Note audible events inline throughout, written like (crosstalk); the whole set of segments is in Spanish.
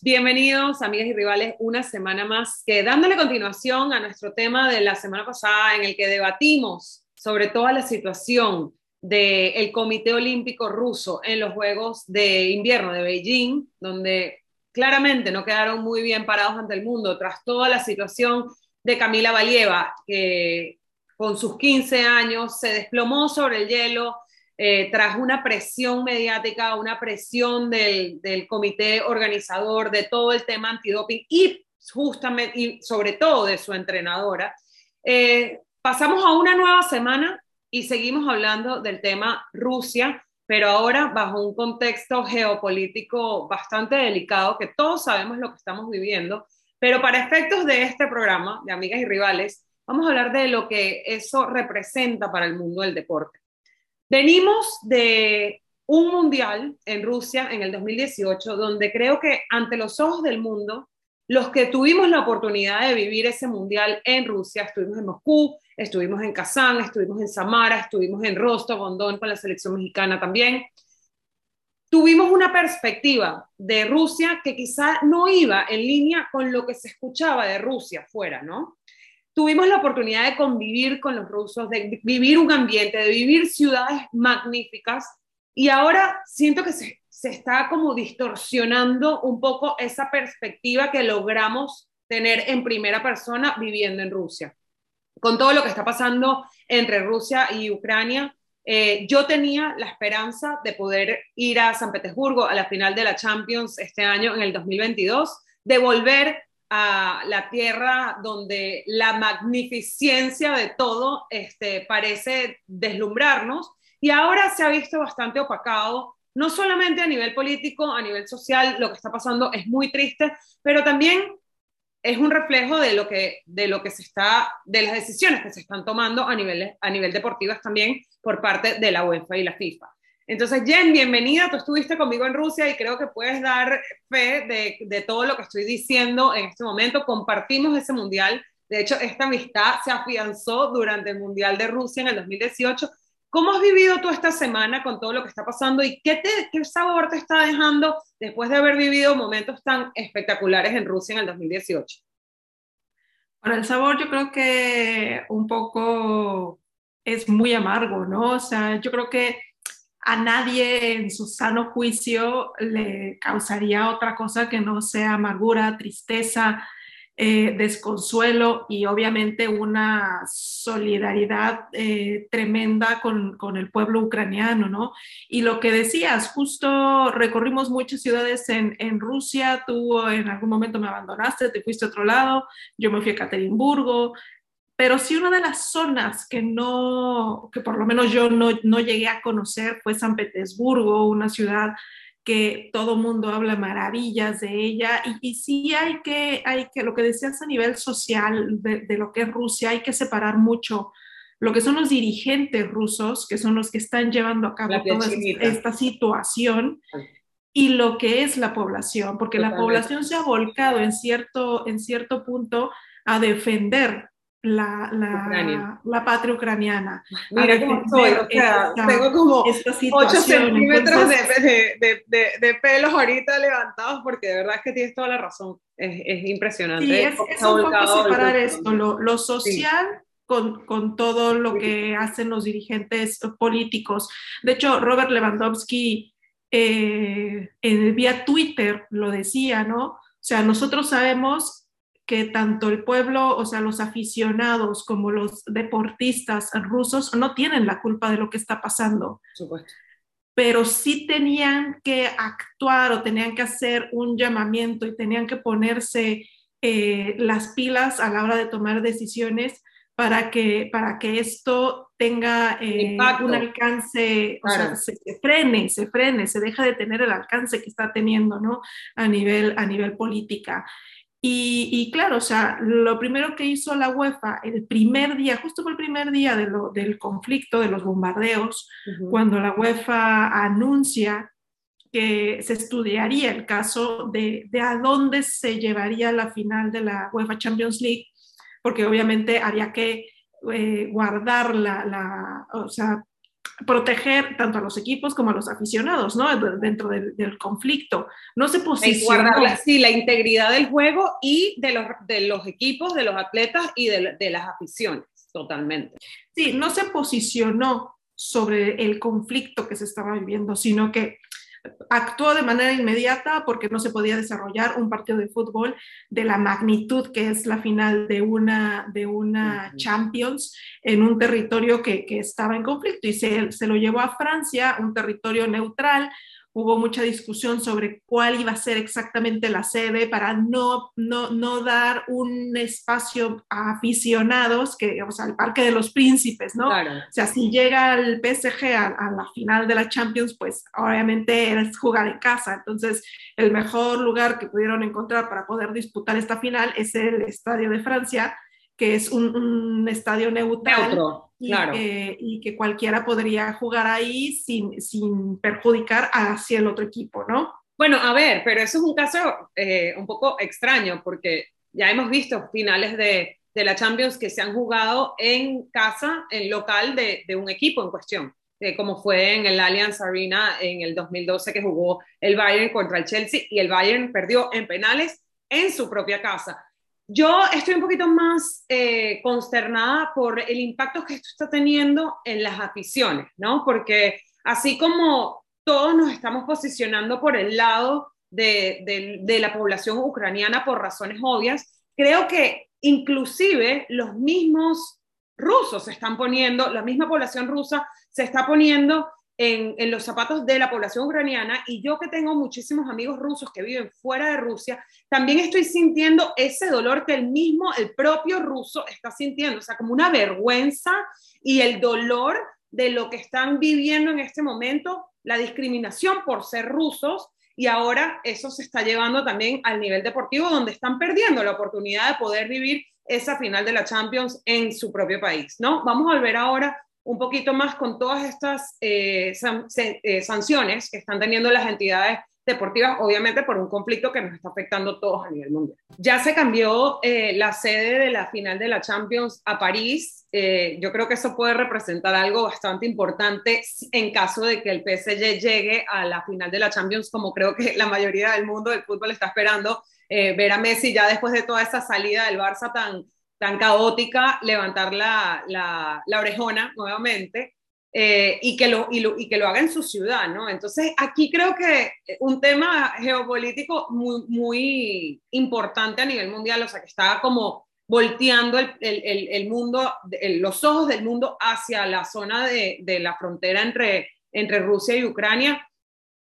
Bienvenidos, amigas y rivales, una semana más que dándole continuación a nuestro tema de la semana pasada en el que debatimos sobre toda la situación del Comité Olímpico Ruso en los Juegos de Invierno de Beijing, donde claramente no quedaron muy bien parados ante el mundo tras toda la situación de Camila Valieva, que con sus 15 años se desplomó sobre el hielo, eh, tras una presión mediática, una presión del, comité organizador de todo el tema antidoping y justamente y sobre todo de su entrenadora, eh, pasamos a una nueva semana y seguimos hablando del tema Rusia, pero ahora bajo un contexto geopolítico bastante delicado, que todos sabemos lo que estamos viviendo, pero para efectos de este programa, de Amigas y Rivales, vamos a hablar de lo que eso representa para el mundo del deporte. Venimos de un mundial en Rusia en el 2018, donde creo que ante los ojos del mundo, los que tuvimos la oportunidad de vivir ese mundial en Rusia, estuvimos en Moscú, estuvimos en Kazán, estuvimos en Samara, estuvimos en Rostov, Don con la selección mexicana también. Tuvimos una perspectiva de Rusia que quizá no iba en línea con lo que se escuchaba de Rusia fuera, ¿no? Tuvimos la oportunidad de convivir con los rusos, de vivir un ambiente, de vivir ciudades magníficas y ahora siento que se, se está como distorsionando un poco esa perspectiva que logramos tener en primera persona viviendo en Rusia. Con todo lo que está pasando entre Rusia y Ucrania, eh, yo tenía la esperanza de poder ir a San Petersburgo a la final de la Champions este año, en el 2022, de volver a la tierra donde la magnificencia de todo este, parece deslumbrarnos y ahora se ha visto bastante opacado, no solamente a nivel político, a nivel social, lo que está pasando es muy triste, pero también es un reflejo de lo que, de lo que se está, de las decisiones que se están tomando a nivel, a nivel también por parte de la UEFA y la FIFA. Entonces, Jen, bienvenida. Tú estuviste conmigo en Rusia y creo que puedes dar fe de, de, todo lo que estoy diciendo en este momento. Compartimos ese mundial. De hecho, esta amistad se afianzó durante el Mundial de Rusia en el 2018. ¿Cómo has vivido tú esta semana con todo lo que está pasando y qué, te, qué sabor te está dejando después de haber vivido momentos tan espectaculares en Rusia en el 2018? Bueno, el sabor yo creo que un poco es muy amargo, ¿no? O sea, yo creo que a nadie en su sano juicio le causaría otra cosa que no sea amargura, tristeza, eh, desconsuelo y obviamente una solidaridad eh, tremenda con, el pueblo ucraniano, ¿no? Y lo que decías, justo recorrimos muchas ciudades en, Rusia, tú en algún momento me abandonaste, te fuiste a otro lado, yo me fui a Ekaterimburgo, pero sí una de las zonas que no, que por lo menos yo no, no llegué a conocer fue San Petersburgo, una ciudad que todo mundo habla maravillas de ella. Y, y, sí hay que, hay que, lo que decías a nivel social de, de, lo que es Rusia, hay que separar mucho lo que son los dirigentes rusos, que son los que están llevando a cabo toda esta situación, y lo que es la población, porque Totalmente. la población se ha volcado en cierto, en cierto punto a defender la, la, la, patria ucraniana. Mira cómo estoy, o sea, esta, tengo como 8 centímetros Entonces, de, de, de, pelos ahorita levantados porque de verdad es que tienes toda la razón, es, es impresionante. Sí, es, es un poco separar esto, lo, lo social sí. con, con, todo lo sí. que hacen los dirigentes políticos. De hecho, Robert Lewandowski eh, en, vía Twitter lo decía, ¿no? O sea, nosotros sabemos que tanto el pueblo, o sea, los aficionados como los deportistas rusos no tienen la culpa de lo que está pasando. Supuesto. Pero sí tenían que actuar o tenían que hacer un llamamiento y tenían que ponerse eh, las pilas a la hora de tomar decisiones para que, para que esto tenga eh, un alcance, o sea, se, se, frene, se frene, se deja de tener el alcance que está teniendo, ¿no? A nivel, a nivel política. Y, y, claro, o sea, lo primero que hizo la UEFA el primer día, justo fue el primer día de lo, del conflicto, de los bombardeos, uh -huh. cuando la UEFA anuncia que se estudiaría el caso de, de, a dónde se llevaría la final de la UEFA Champions League, porque obviamente había que eh, guardar la, la, o sea, proteger tanto a los equipos como a los aficionados, ¿no? Dentro del, conflicto. No se posiciona. Sí, la integridad del juego y de los, de los equipos, de los atletas y de, de las aficiones, totalmente. Sí, no se posicionó sobre el conflicto que se estaba viviendo, sino que actuó de manera inmediata porque no se podía desarrollar un partido de fútbol de la magnitud que es la final de una, de una Champions en un territorio que, que estaba en conflicto y se, se, lo llevó a Francia, un territorio neutral, hubo mucha discusión sobre cuál iba a ser exactamente la sede para no, no, no dar un espacio a aficionados, que, o sea, al Parque de los Príncipes, ¿no? O sea, si llega el PSG a, a, la final de la Champions, pues obviamente es jugar en casa. Entonces, el mejor lugar que pudieron encontrar para poder disputar esta final es el Estadio de Francia, que es un, estadio neutral y, que, y, que, cualquiera podría jugar ahí sin, sin perjudicar hacia el otro equipo, ¿no? Bueno, a ver, pero eso es un caso eh, un poco extraño porque ya hemos visto finales de, de, la Champions que se han jugado en casa, en local de, de un equipo en cuestión, eh, como fue en el Allianz Arena en el 2012 que jugó el Bayern contra el Chelsea y el Bayern perdió en penales en su propia casa. Yo estoy un poquito más eh, consternada por el impacto que esto está teniendo en las aficiones, ¿no? Porque así como todos nos estamos posicionando por el lado de, de, la población ucraniana por razones obvias, creo que inclusive los mismos rusos se están poniendo, la misma población rusa se está poniendo en, los zapatos de la población ucraniana y yo que tengo muchísimos amigos rusos que viven fuera de Rusia, también estoy sintiendo ese dolor que el mismo, el propio ruso está sintiendo, o sea, como una vergüenza y el dolor de lo que están viviendo en este momento, la discriminación por ser rusos y ahora eso se está llevando también al nivel deportivo donde están perdiendo la oportunidad de poder vivir esa final de la Champions en su propio país, ¿no? Vamos a ver ahora un poquito más con todas estas eh, eh, sanciones que están teniendo las entidades deportivas, obviamente por un conflicto que nos está afectando a todos a nivel mundial. Ya se cambió eh, la sede de la final de la Champions a París. yo creo que eso puede representar algo bastante importante en caso de que el PSG llegue a la final de la Champions, como creo que la mayoría del mundo del fútbol está esperando ver a Messi ya después de toda esa salida del Barça tan, tan caótica, levantar la, la, la orejona nuevamente eh, y, que lo, y, lo, y, que lo haga en su ciudad, ¿no? Entonces, aquí creo que un tema geopolítico muy, muy importante a nivel mundial, o sea, que estaba como volteando el, el, el mundo, los ojos del mundo hacia la zona de, de la frontera entre, entre Rusia y Ucrania.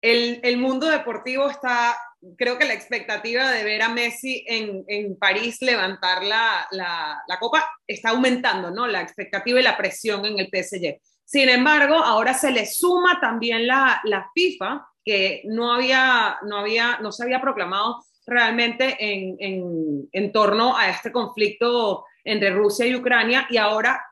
El, el mundo deportivo está creo que la expectativa de ver a Messi en, en París levantar la, la, la, copa está aumentando, ¿no? La expectativa y la presión en el PSG. Sin embargo, ahora se le suma también la, la FIFA, que no, había, no, había, no se había proclamado realmente en, en, en torno a este conflicto entre Rusia y Ucrania, y ahora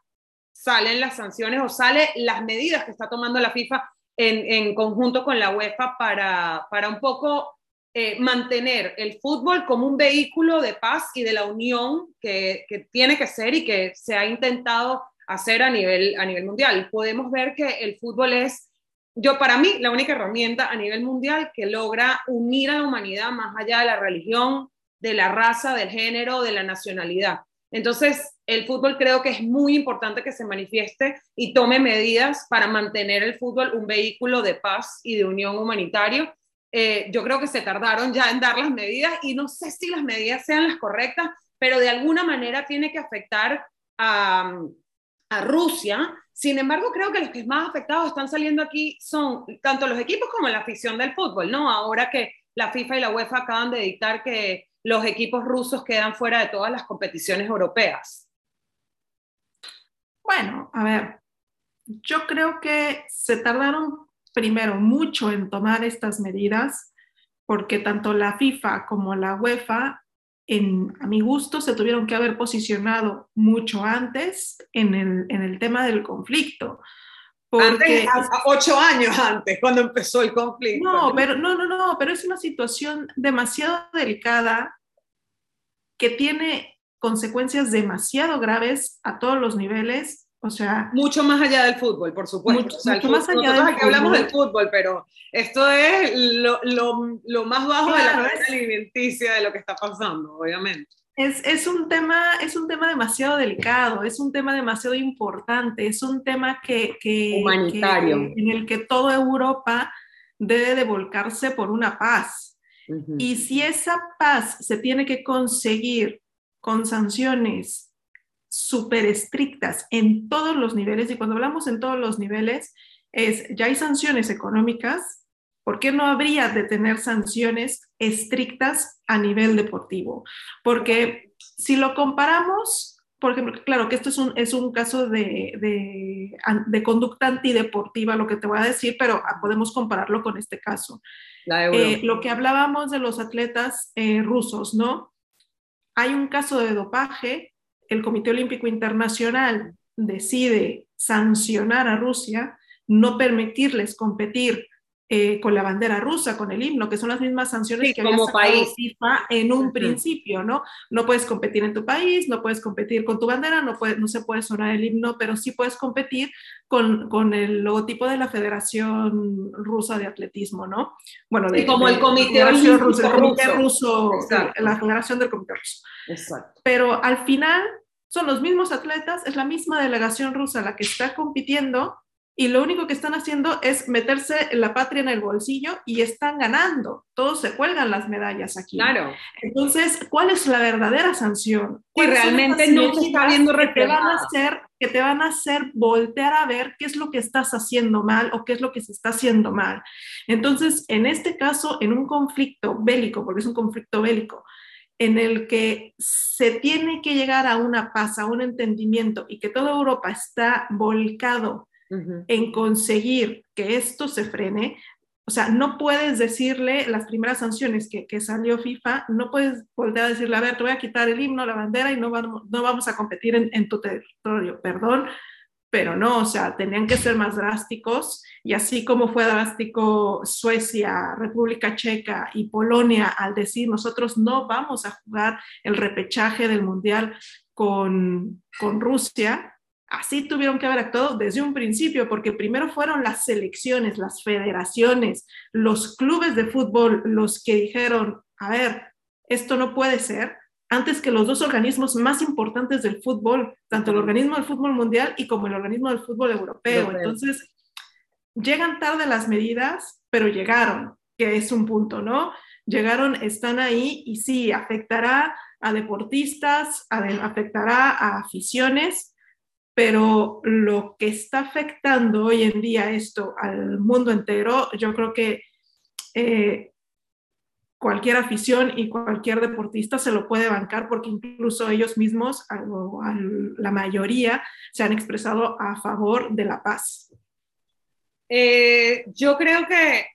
salen las sanciones o salen las medidas que está tomando la FIFA en, en conjunto con la UEFA para, para un poco eh, mantener el fútbol como un vehículo de paz y de la unión que, que, tiene que ser y que se ha intentado hacer a nivel, a nivel mundial. Podemos ver que el fútbol es, yo para mí, la única herramienta a nivel mundial que logra unir a la humanidad más allá de la religión, de la raza, del género, de la nacionalidad. Entonces, el fútbol creo que es muy importante que se manifieste y tome medidas para mantener el fútbol un vehículo de paz y de unión humanitario eh, yo creo que se tardaron ya en dar las medidas y no sé si las medidas sean las correctas, pero de alguna manera tiene que afectar a, a Rusia. Sin embargo, creo que los que más afectados están saliendo aquí son tanto los equipos como la afición del fútbol, ¿no? Ahora que la FIFA y la UEFA acaban de dictar que los equipos rusos quedan fuera de todas las competiciones europeas. Bueno, a ver, yo creo que se tardaron primero mucho en tomar estas medidas, porque tanto la FIFA como la UEFA, en, a mi gusto, se tuvieron que haber posicionado mucho antes en el, en el tema del conflicto. Porque, ocho años antes, cuando empezó el conflicto. No, pero, no, no, no, pero es una situación demasiado delicada que tiene consecuencias demasiado graves a todos los niveles O sea, mucho más allá del fútbol, por supuesto. Mucho, más allá del aquí hablamos del fútbol, pero esto es lo, lo, lo más bajo de la cadena alimenticia de lo que está pasando, obviamente. Es, es, un tema, es un tema demasiado delicado, es un tema demasiado importante, es un tema que, que humanitario en el que toda Europa debe de volcarse por una paz. Y si esa paz se tiene que conseguir con sanciones súper estrictas en todos los niveles, y cuando hablamos en todos los niveles, es ya hay sanciones económicas, ¿por qué no habría de tener sanciones estrictas a nivel deportivo? Porque si lo comparamos, por ejemplo, claro que esto es un, es un caso de, de, conducta antideportiva, lo que te voy a decir, pero podemos compararlo con este caso. Eh, lo que hablábamos de los atletas eh, rusos, ¿no? Hay un caso de dopaje el Comité Olímpico Internacional decide sancionar a Rusia, no permitirles competir eh, con la bandera rusa, con el himno, que son las mismas sanciones que había como país. FIFA en un principio, ¿no? No puedes competir en tu país, no puedes competir con tu bandera, no, puede, no se puede sonar el himno, pero sí puedes competir con, con el logotipo de la Federación Rusa de Atletismo, ¿no? Bueno, de, como el Comité Ruso, el Comité Ruso, la Federación del Comité Ruso. Exacto. Pero al final son los mismos atletas, es la misma delegación rusa la que está compitiendo y lo único que están haciendo es meterse la patria en el bolsillo y están ganando. Todos se cuelgan las medallas aquí. Claro. Entonces, ¿cuál es la verdadera sanción? Y realmente no se está viendo que te van a hacer que te van a hacer voltear a ver qué es lo que estás haciendo mal o qué es lo que se está haciendo mal. Entonces, en este caso, en un conflicto bélico, porque es un conflicto bélico, en el que se tiene que llegar a una paz, a un entendimiento y que toda Europa está volcado en conseguir que esto se frene, o sea, no puedes decirle las primeras sanciones que, que, salió FIFA, no puedes volver a decirle, a ver, te voy a quitar el himno, la bandera y no vamos, no vamos a competir en, en tu territorio. Perdón, pero no, o sea, tenían que ser más drásticos y así como fue drástico Suecia, República Checa y Polonia al decir nosotros no vamos a jugar el repechaje del Mundial con, con Rusia, así tuvieron que haber actuado desde un principio, porque primero fueron las selecciones, las federaciones, los clubes de fútbol los que dijeron, a ver, esto no puede ser, antes que los dos organismos más importantes del fútbol, tanto el organismo del fútbol mundial y como el organismo del fútbol europeo. Entonces, llegan tarde las medidas, pero llegaron, que es un punto, ¿no? Llegaron, están ahí y sí, afectará a deportistas, afectará a aficiones, pero lo que está afectando hoy en día esto al mundo entero, yo creo que eh, cualquier afición y cualquier deportista se lo puede bancar porque incluso ellos mismos, la mayoría, se han expresado a favor de la paz. Eh, yo creo que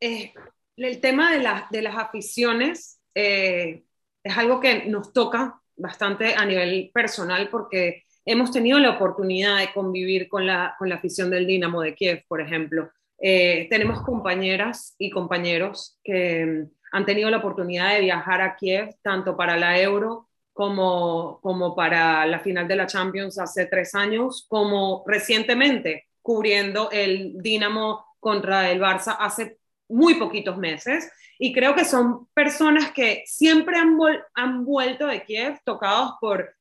eh, el tema de, de las aficiones eh, es algo que nos toca bastante a nivel personal porque hemos tenido la oportunidad de convivir con la, con la afición del Dinamo de Kiev, por ejemplo. Eh, tenemos compañeras y compañeros que mm, han tenido la oportunidad de viajar a Kiev, tanto para la Euro como, como para la final de la Champions hace tres años, como recientemente cubriendo el Dinamo contra el Barça hace muy poquitos meses. Y creo que son personas que siempre han, han vuelto de Kiev tocados por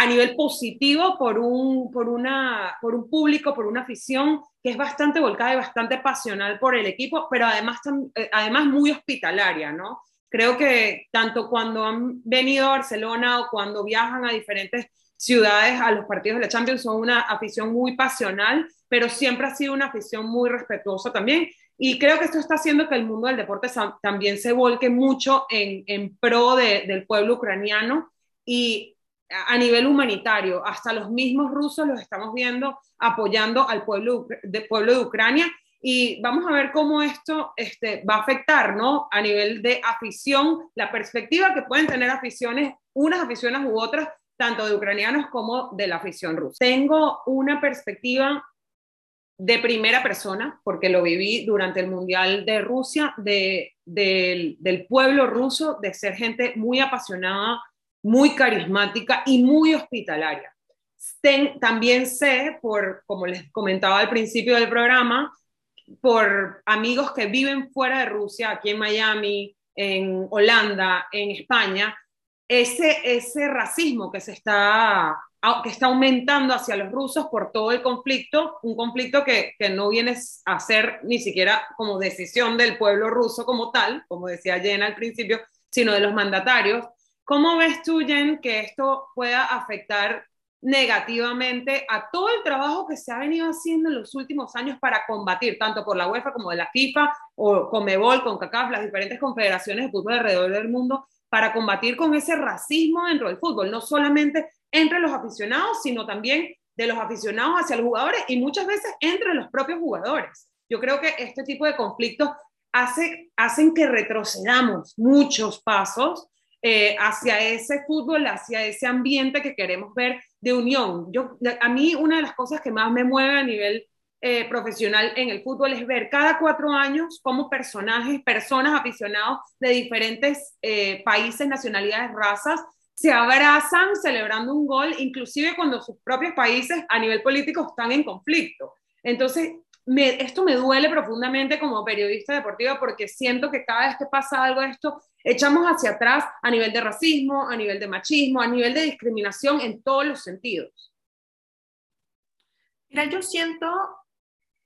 a nivel positivo por un, por, una, por un público, por una afición que es bastante volcada y bastante pasional por el equipo, pero además, eh, además muy hospitalaria, ¿no? Creo que tanto cuando han venido a Barcelona o cuando viajan a diferentes ciudades a los partidos de la Champions son una afición muy pasional, pero siempre ha sido una afición muy respetuosa también. Y creo que esto está haciendo que el mundo del deporte también se volque mucho en, en pro de, del pueblo ucraniano y a nivel humanitario, hasta los mismos rusos los estamos viendo apoyando al pueblo de, pueblo de Ucrania y vamos a ver cómo esto este, va a afectar, ¿no? A nivel de afición, la perspectiva que pueden tener aficiones, unas aficiones u otras, tanto de ucranianos como de la afición rusa. Tengo una perspectiva de primera persona, porque lo viví durante el Mundial de Rusia, de, del pueblo ruso, de ser gente muy apasionada muy carismática y muy hospitalaria. también sé, por, como les comentaba al principio del programa, por amigos que viven fuera de Rusia, aquí en Miami, en Holanda, en España, ese, ese racismo que se está que está aumentando hacia los rusos por todo el conflicto, un conflicto que, que, no viene a ser ni siquiera como decisión del pueblo ruso como tal, como decía Jen al principio, sino de los mandatarios. ¿Cómo ves tú, Jen, que esto pueda afectar negativamente a todo el trabajo que se ha venido haciendo en los últimos años para combatir, tanto por la UEFA como de la FIFA, o Comebol, con CACAF, las diferentes confederaciones de fútbol alrededor del mundo, para combatir con ese racismo dentro del fútbol, no solamente entre los aficionados, sino también de los aficionados hacia los jugadores y muchas veces entre los propios jugadores. Yo creo que este tipo de conflictos hace, hacen que retrocedamos muchos pasos eh, hacia ese fútbol, hacia ese ambiente que queremos ver de unión. Yo, a mí una de las cosas que más me mueve a nivel eh, profesional en el fútbol es ver cada cuatro años cómo personajes, personas aficionados de diferentes eh, países, nacionalidades, razas, se abrazan celebrando un gol, inclusive cuando sus propios países a nivel político están en conflicto. Entonces, esto me duele profundamente como periodista deportiva porque siento que cada vez que pasa algo esto, echamos hacia atrás a nivel de racismo, a nivel de machismo, a nivel de discriminación en todos los sentidos. Mira, yo siento,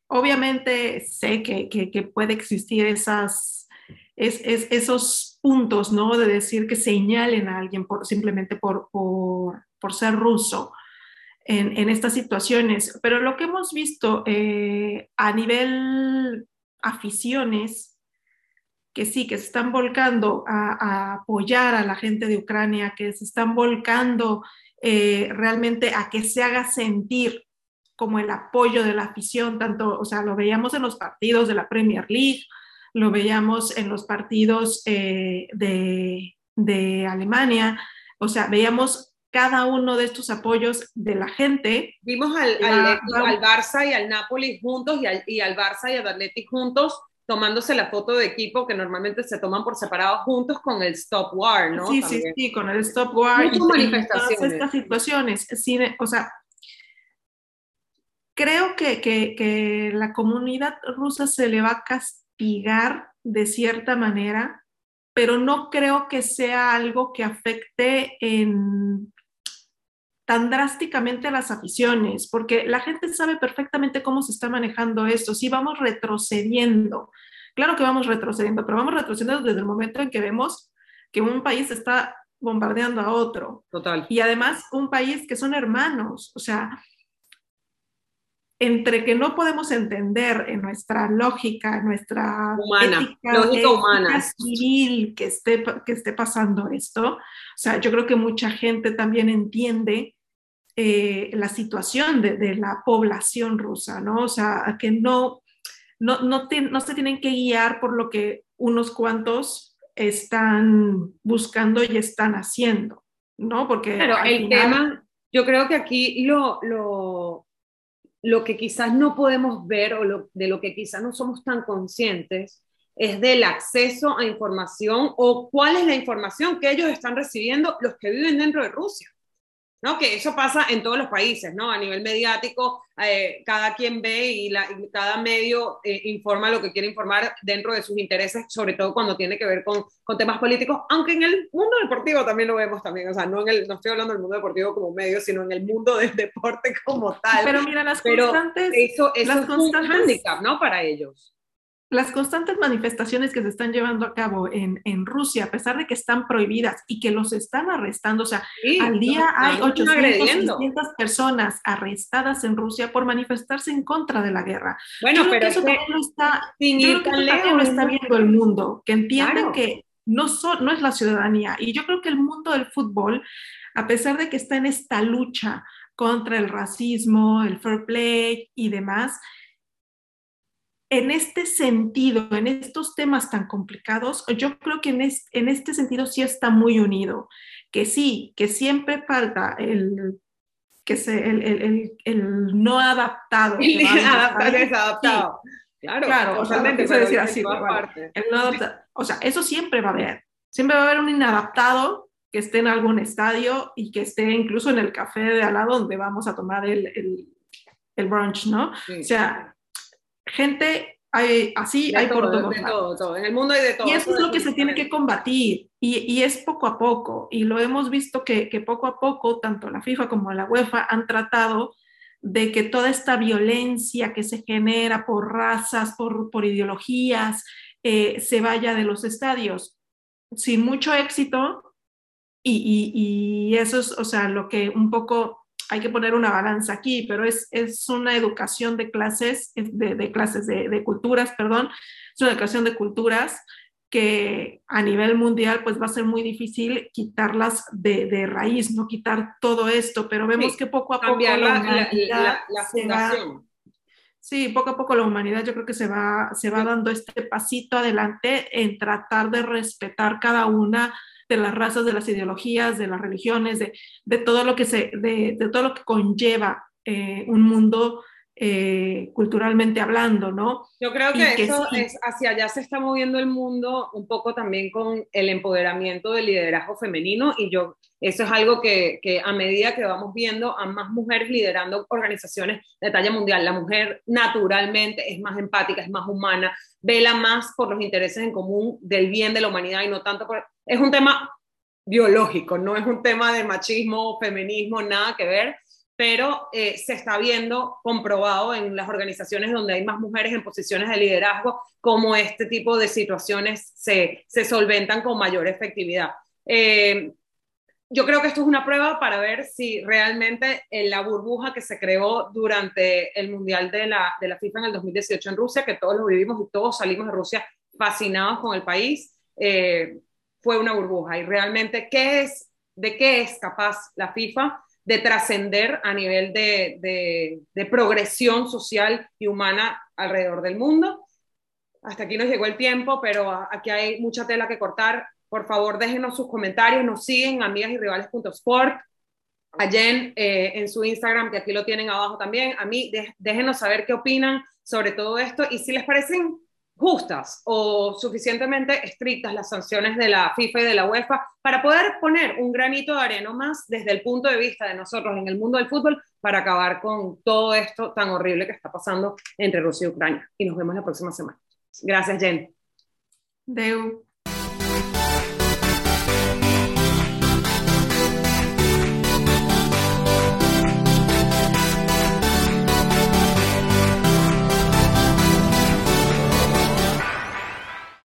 obviamente sé que, que, puede existir esas, es, esos puntos, ¿no? De decir que señalen a alguien por, simplemente por, por, ser ruso en, en, estas situaciones. Pero lo que hemos visto eh, a nivel aficiones, que sí, que se están volcando a, apoyar a la gente de Ucrania, que se están volcando eh, realmente a que se haga sentir como el apoyo de la afición, tanto, o sea, lo veíamos en los partidos de la Premier League, lo veíamos en los partidos eh, de, de, Alemania, o sea, veíamos cada uno de estos apoyos de la gente. Vimos al, al, al Barça y al Napoli juntos y al, y al Barça y al Atleti juntos tomándose la foto de equipo que normalmente se toman por separado juntos con el Stop War, ¿no? Sí, sí, sí, con el Stop War y, manifestaciones. todas estas situaciones. Sí, o sea, creo que, que, que, la comunidad rusa se le va a de cierta manera, pero no creo que sea algo que afecte en tan drásticamente las aficiones, porque la gente sabe perfectamente cómo se está manejando esto. Si vamos retrocediendo, claro que vamos retrocediendo, pero vamos retrocediendo desde el momento en que vemos que un país está bombardeando a otro. Total. Y además un país que son hermanos, o sea, entre que no podemos entender en nuestra lógica, nuestra humana, lógica humana civil que esté, que esté pasando esto. O sea, yo creo que mucha gente también entiende eh, la situación de, de, la población rusa, ¿no? O sea, que no, no, no, no se tienen que guiar por lo que unos cuantos están buscando y están haciendo, ¿no? Porque... Pero el tema, yo creo que aquí lo, lo lo que quizás no podemos ver o de lo que quizás no somos tan conscientes es del acceso a información o cuál es la información que ellos están recibiendo los que viven dentro de Rusia. ¿No? Que eso pasa en todos los países, ¿no? A nivel mediático, eh, cada quien ve y, cada medio eh, informa lo que quiere informar dentro de sus intereses, sobre todo cuando tiene que ver con, con, temas políticos, aunque en el mundo deportivo también lo vemos también, o sea, no, en el, no estoy hablando del mundo deportivo como medio, sino en el mundo del deporte como tal. Pero mira, las constantes... Eso, eso las es constantes, un handicap, ¿no? Para ellos las constantes manifestaciones que se están llevando a cabo en, en, Rusia, a pesar de que están prohibidas y que los están arrestando, o sea, al día hay 800, 600 personas arrestadas en Rusia por manifestarse en contra de la guerra. Bueno, pero eso también lo está, lo está viendo el mundo, que entienden que no, no es la ciudadanía. Y yo creo que el mundo del fútbol, a pesar de que está en esta lucha contra el racismo, el fair play y demás, en este sentido, en estos temas tan complicados, yo creo que en, en este sentido sí está muy unido, que sí, que siempre falta el, que se, el, el, el, no adaptado. El (laughs) adaptado, desadaptado. Claro, claro o sea, decir así, o sea, eso siempre va a haber. Siempre va a haber un inadaptado que esté en algún estadio y que esté incluso en el café de al lado donde vamos a tomar el, el, el brunch, ¿no? O sea, gente hay, así hay por todo, de todo, todo, En el mundo hay de todo. Y eso es lo que se tiene que combatir. Y, y, es poco a poco. Y lo hemos visto que, que, poco a poco, tanto la FIFA como la UEFA han tratado de que toda esta violencia que se genera por razas, por, por ideologías, eh, se vaya de los estadios. Sin mucho éxito. Y, y, y eso es, o sea, lo que un poco hay que poner una balanza aquí, pero es, es una educación de clases, de, de clases de, de, culturas, perdón, es una educación de culturas que a nivel mundial pues va a ser muy difícil quitarlas de, de raíz, no quitar todo esto, pero vemos sí, que poco a poco la, la, la, la fundación. Sí, poco a poco la humanidad yo creo que se va, se va dando este pasito adelante en tratar de respetar cada una de las razas, de las ideologías, de las religiones, de, de todo lo que se, de, de todo lo que conlleva eh, un mundo eh, culturalmente hablando, ¿no? Yo creo que, que eso sí. es hacia allá se está moviendo el mundo un poco también con el empoderamiento del liderazgo femenino y yo eso es algo que, que, a medida que vamos viendo a más mujeres liderando organizaciones de talla mundial, la mujer naturalmente es más empática, es más humana, vela más por los intereses en común del bien de la humanidad y no tanto por... Es un tema biológico, no es un tema de machismo, feminismo, nada que ver, pero eh, se está viendo comprobado en las organizaciones donde hay más mujeres en posiciones de liderazgo, cómo este tipo de situaciones se, solventan con mayor efectividad. Eh, yo creo que esto es una prueba para ver si realmente en la burbuja que se creó durante el Mundial de la, de la FIFA en el 2018 en Rusia, que todos lo vivimos y todos salimos de Rusia fascinados con el país, eh, fue una burbuja. Y realmente, ¿qué es, ¿de qué es capaz la FIFA? De trascender a nivel de, de, progresión social y humana alrededor del mundo. Hasta aquí nos llegó el tiempo, pero aquí hay mucha tela que cortar. Por favor, déjenos sus comentarios, nos siguen amigas y rivales.sport, a Jen eh, en su Instagram, que aquí lo tienen abajo también. A mí, déjenos saber qué opinan sobre todo esto y si les parecen justas o suficientemente estrictas las sanciones de la FIFA y de la UEFA para poder poner un granito de arena más desde el punto de vista de nosotros en el mundo del fútbol para acabar con todo esto tan horrible que está pasando entre Rusia y Ucrania. Y nos vemos la próxima semana. Gracias, Jen. Deu.